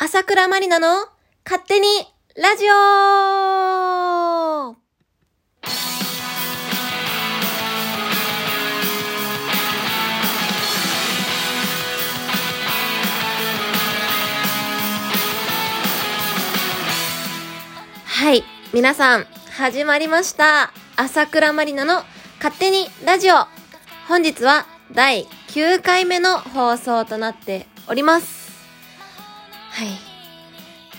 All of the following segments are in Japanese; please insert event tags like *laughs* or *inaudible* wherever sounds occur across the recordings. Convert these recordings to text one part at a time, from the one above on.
朝倉まりなの勝手にラジオはい、皆さん、始まりました。朝倉まりなの勝手にラジオ。本日は第9回目の放送となっております。はい。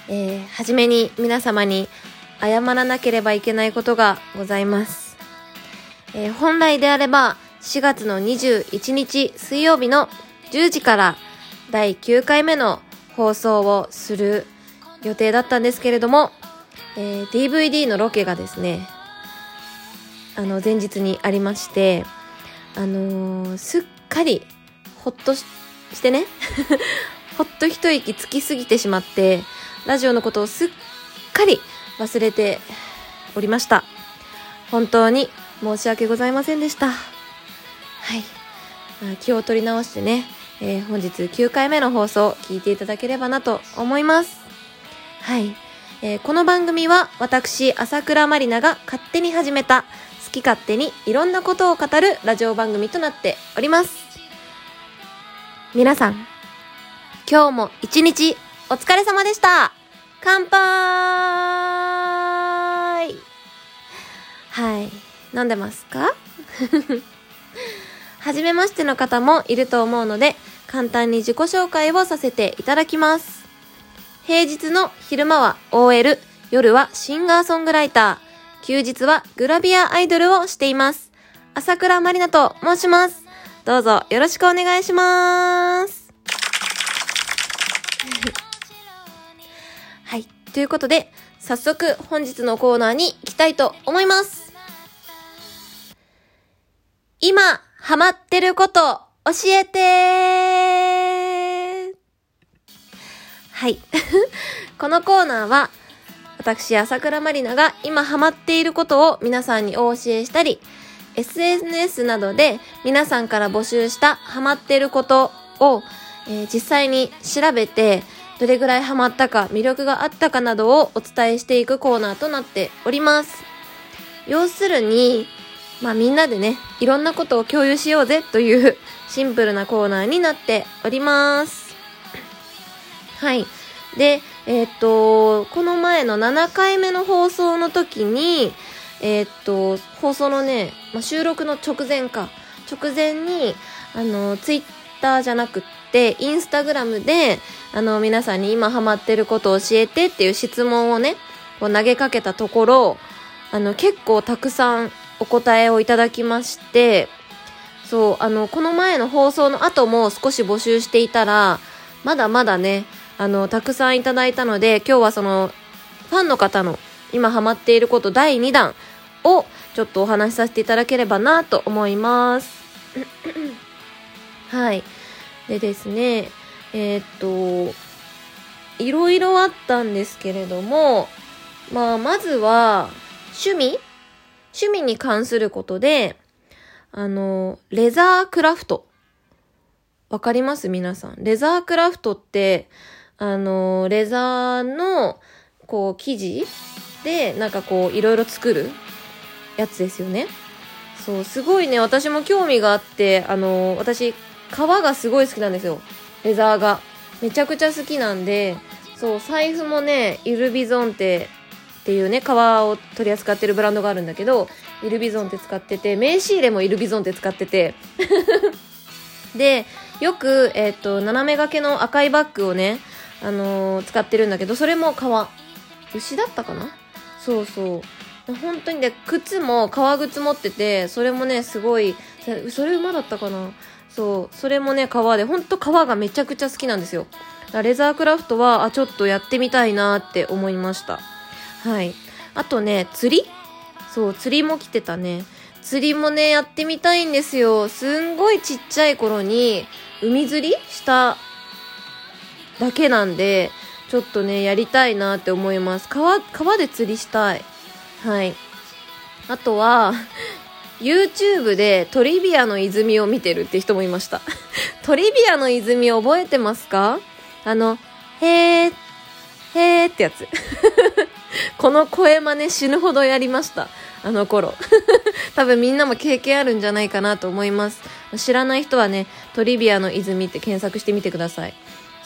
えー、はじめに皆様に謝らなければいけないことがございます。えー、本来であれば4月の21日水曜日の10時から第9回目の放送をする予定だったんですけれども、えー DVD のロケがですね、あの、前日にありまして、あのーすっかり、ほっとししてね、ほっと一息つきすぎてしまって、ラジオのことをすっかり忘れておりました。本当に申し訳ございませんでした。はい。気を取り直してね、えー本日9回目の放送を聞いていただければなと思います。はい。えーこの番組は私、朝倉まりなが勝手に始めた、好き勝手にいろんなことを語るラジオ番組となっております。皆さん、今日も一日お疲れ様でした乾杯はい。飲んでますか？*laughs* はじめましての方もいると思うので、簡単に自己紹介をさせていただきます。平日の昼間は OL、夜はシンガーソングライター、休日はグラビアアイドルをしています。朝倉まりなと申します。どうぞよろしくお願いします。*laughs* はい。ということで、早速本日のコーナーに行きたいと思います。今、ハマってること、教えてはい。*laughs* このコーナーは、私、朝倉まりなが今ハマっていることを皆さんにお教えしたり、SNS などで皆さんから募集したハマってることを、えー実際に調べて、どれぐらいハマったか、魅力があったかなどをお伝えしていくコーナーとなっております。要するに、まあみんなでね、いろんなことを共有しようぜというシンプルなコーナーになっております。はい。で、えーっと、この前の7回目の放送の時に、えーっと、放送のね、まあ、収録の直前か、直前に、あの、ツイッターじゃなくて、インスタグラムで、あの、皆さんに今ハマってることを教えてっていう質問をね、こう投げかけたところ、あの、結構たくさんお答えをいただきまして、そう、あの、この前の放送の後も少し募集していたら、まだまだね、あの、たくさんいただいたので、今日はその、ファンの方の今ハマっていること第2弾をちょっとお話しさせていただければなと思います。*clears throat* はい。でですね、えーっと、いろいろあったんですけれども、まあ、まずは、趣味？趣味に関することで、あの、レザークラフト。わかります？皆さん。レザークラフトって、あの、レザーの、こう、生地？で、なんかこう、いろいろ作る？やつですよね。そう、すごいね、私も興味があって、あの、私、革がすごい好きなんですよ。レザーが。めちゃくちゃ好きなんで、そう、財布もね、イルビゾンテっていうね、革を取り扱ってるブランドがあるんだけど、イルビゾンテ使ってて、名刺入れもイルビゾンテ使ってて、*laughs* で、よく、えっ、と、斜め掛けの赤いバッグをね、あのー使ってるんだけど、それも革。牛だったかな？そうそう。本当にね、靴も革靴持ってて、それもね、すごい、それ馬だったかな？そう、それもね、革で、ほんと革がめちゃくちゃ好きなんですよ。だからレザークラフトは、あ、ちょっとやってみたいなって思いました。はい。あとね、釣り？そう、釣りも来てたね。釣りもね、やってみたいんですよ。すんごいちっちゃい頃に、海釣りしただけなんで、ちょっとね、やりたいなって思います。川、川で釣りしたい。はい。あとは、YouTube でトリビアの泉を見てるって人もいました。*laughs* トリビアの泉覚えてますか？あの、へーへーってやつ。*laughs* この声真似死ぬほどやりました。あの頃。*laughs* 多分みんなも経験あるんじゃないかなと思います。知らない人はね、トリビアの泉って検索してみてください。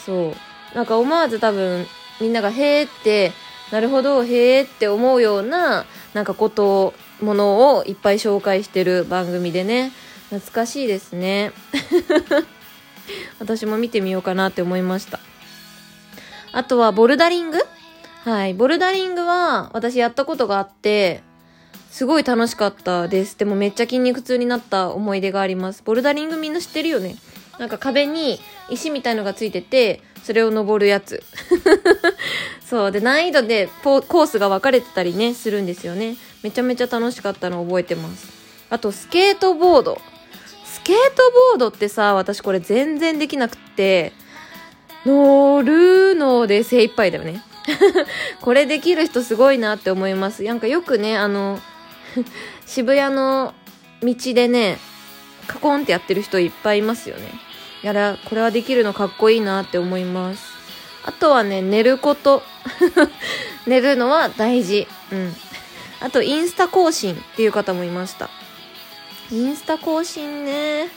そう。なんか思わず多分みんながへーって、なるほど、へーって思うような、なんかこと、ものをいっぱい紹介してる番組でね、懐かしいですね。*laughs* 私も見てみようかなって思いました。あとは、ボルダリング？はい。ボルダリングは、私やったことがあって、すごい楽しかったです。でもめっちゃ筋肉痛になった思い出があります。ボルダリングみんな知ってるよね？なんか壁に石みたいのがついてて、それを登るやつ。*laughs* そう。で、難易度でコースが分かれてたりね、するんですよね。めちゃめちゃ楽しかったの覚えてます。あと、スケートボード。スケートボードってさ、私これ全然できなくって、乗るので精一杯だよね。*laughs* これできる人すごいなって思います。なんかよくね、あの、*laughs* 渋谷の道でね、カコンってやってる人いっぱいいますよね。やら、これはできるのかっこいいなって思います。あとはね、寝ること。*laughs* 寝るのは大事。うん。あと、インスタ更新っていう方もいました。インスタ更新ね。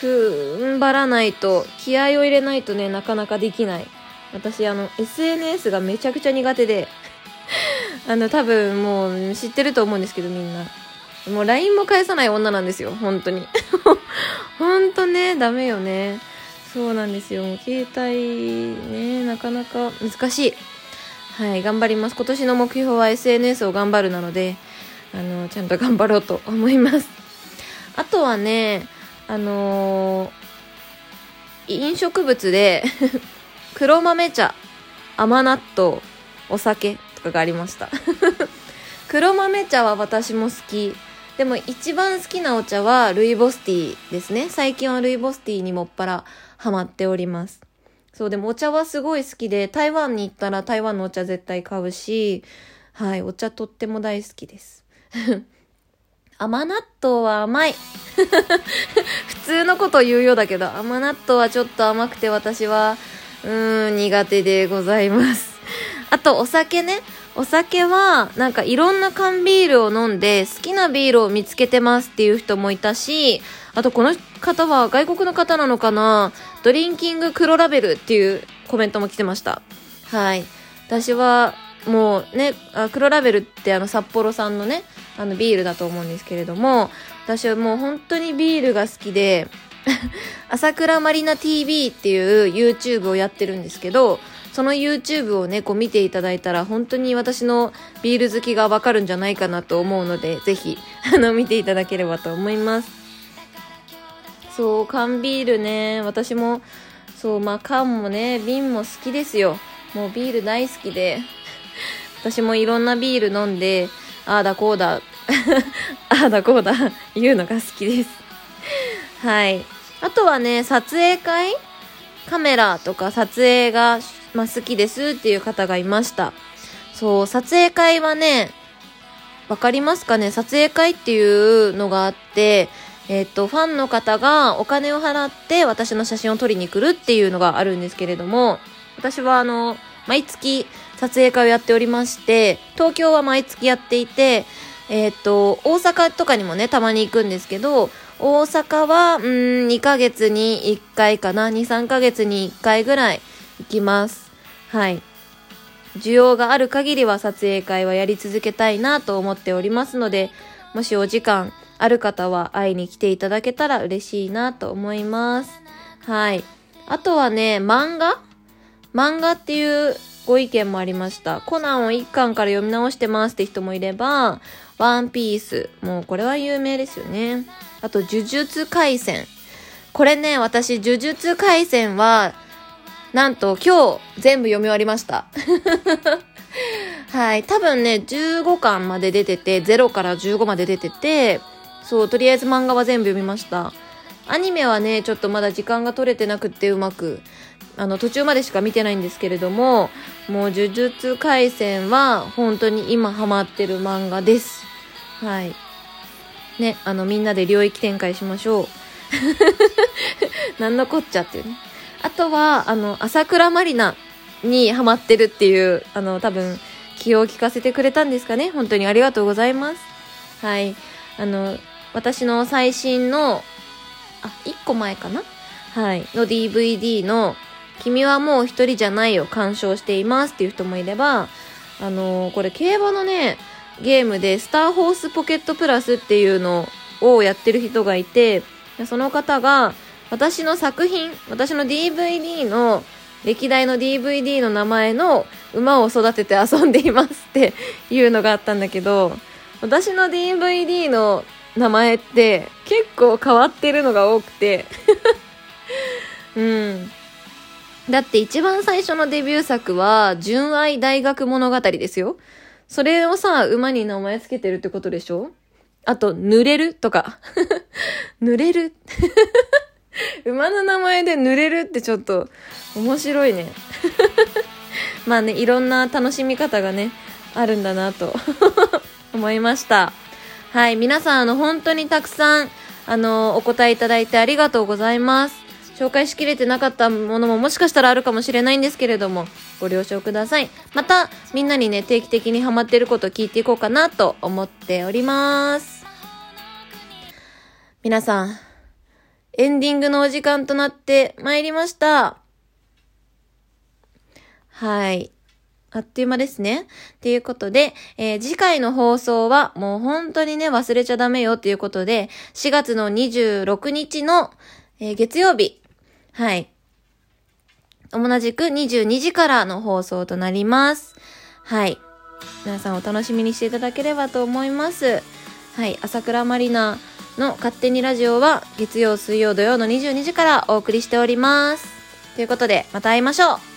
踏ん張らないと、気合を入れないとね、なかなかできない。私、あの、SNS がめちゃくちゃ苦手で、*laughs* あの、多分もう知ってると思うんですけど、みんな。もう LINE も返さない女なんですよ、本当に。*laughs* 本当ね、ダメよね。そうなんですよ。携帯ね、なかなか難しい。はい、頑張ります。今年の目標は SNS を頑張るなので、あの、ちゃんと頑張ろうと思います。*laughs* あとはね、あのー、飲食物で *laughs* 黒豆茶、甘納豆、お酒とかがありました。黒豆茶は私も好き。でも一番好きなお茶はルイボスティーですね。最近はルイボスティーにもっぱらハマっております。そう、でもお茶はすごい好きで、台湾に行ったら台湾のお茶絶対買うし、はい、お茶とっても大好きです。*laughs* 甘納豆は甘い。*laughs* 普通のこと言うようだけど、甘納豆はちょっと甘くて私は、うーん、苦手でございます。あと、お酒ね。お酒は、なんかいろんな缶ビールを飲んで、好きなビールを見つけてますっていう人もいたし、あとこの方は外国の方なのかな？ドリンキング黒ラベルっていうコメントも来てました。はい。私は、もうね、あ黒ラベルってあの札幌産のね、あのビールだと思うんですけれども、私はもう本当にビールが好きで、*laughs* 朝倉まりな TV っていう YouTube をやってるんですけど、その YouTube をね、こう見ていただいたら、本当に私のビール好きがわかるんじゃないかなと思うので、ぜひ、*laughs* あの、見ていただければと思います。そう、缶ビールね、私も、そう、まあ缶もね、瓶も好きですよ。もうビール大好きで、*laughs* 私もいろんなビール飲んで、ああだこうだ、*laughs* ああだこうだ、言うのが好きです。はい。あとはね、撮影会？カメラとか撮影がまあ、好きですっていう方がいました。そう、撮影会はね、わかりますかね？撮影会っていうのがあって、えっ、と、ファンの方がお金を払って私の写真を撮りに来るっていうのがあるんですけれども、私はあの、毎月撮影会をやっておりまして、東京は毎月やっていて、えっ、と、大阪とかにもね、たまに行くんですけど、大阪は、うん、2ヶ月に1回かな、2、3ヶ月に1回ぐらいきます。はい。需要がある限りは撮影会はやり続けたいなと思っておりますので、もしお時間ある方は会いに来ていただけたら嬉しいなと思います。はい。あとはね、漫画？漫画っていうご意見もありました。コナンを1巻から読み直してますって人もいれば、ワンピース。もうこれは有名ですよね。あと、呪術回戦。これね、私、呪術回戦はなんと今日全部読み終わりました。*laughs* はい。多分ね、15巻まで出てて、0から15まで出てて、そう、とりあえず漫画は全部読みました。アニメはね、ちょっとまだ時間が取れてなくってうまく、あの、途中までしか見てないんですけれども、もう呪術回戦は本当に今ハマってる漫画です。はい。ね、あの、みんなで領域展開しましょう。*laughs* なんのこっちゃっていうね。あとは、あの、朝倉まりなにハマってるっていう、あの、多分、気を利かせてくれたんですかね。本当にありがとうございます。はい。あの、私の最新の、あ、1個前かな？はい。の DVD の、君はもう一人じゃないを鑑賞していますっていう人もいれば、あの、これ競馬のね、ゲームでスターホースポケットプラスっていうのをやってる人がいて、その方が私の作品、私の DVD の歴代の DVD の名前の馬を育てて遊んでいますっていうのがあったんだけど、私の DVD の名前って結構変わってるのが多くて *laughs* うん。だって一番最初のデビュー作は、純愛大学物語ですよ。それをさ、馬に名前つけてるってことでしょ？あと、濡れるとか。*laughs* 濡れる *laughs* 馬の名前で濡れるってちょっと面白いね。*laughs* まあね、いろんな楽しみ方がね、あるんだなと *laughs* 思いました。はい、皆さん、あの、本当にたくさん、あの、お答えいただいてありがとうございます。紹介しきれてなかったものももしかしたらあるかもしれないんですけれども、ご了承ください。また、みんなにね、定期的にハマってることを聞いていこうかなと思っております。皆さん、エンディングのお時間となってまいりました。はい。あっという間ですね。ということで、えー、次回の放送はもう本当にね、忘れちゃダメよっていうことで、4月の26日の、えー、月曜日、はい。同じく22時からの放送となります。はい。皆さんお楽しみにしていただければと思います。はい。朝倉まりなの勝手にラジオは月曜、水曜、土曜の22時からお送りしております。ということで、また会いましょう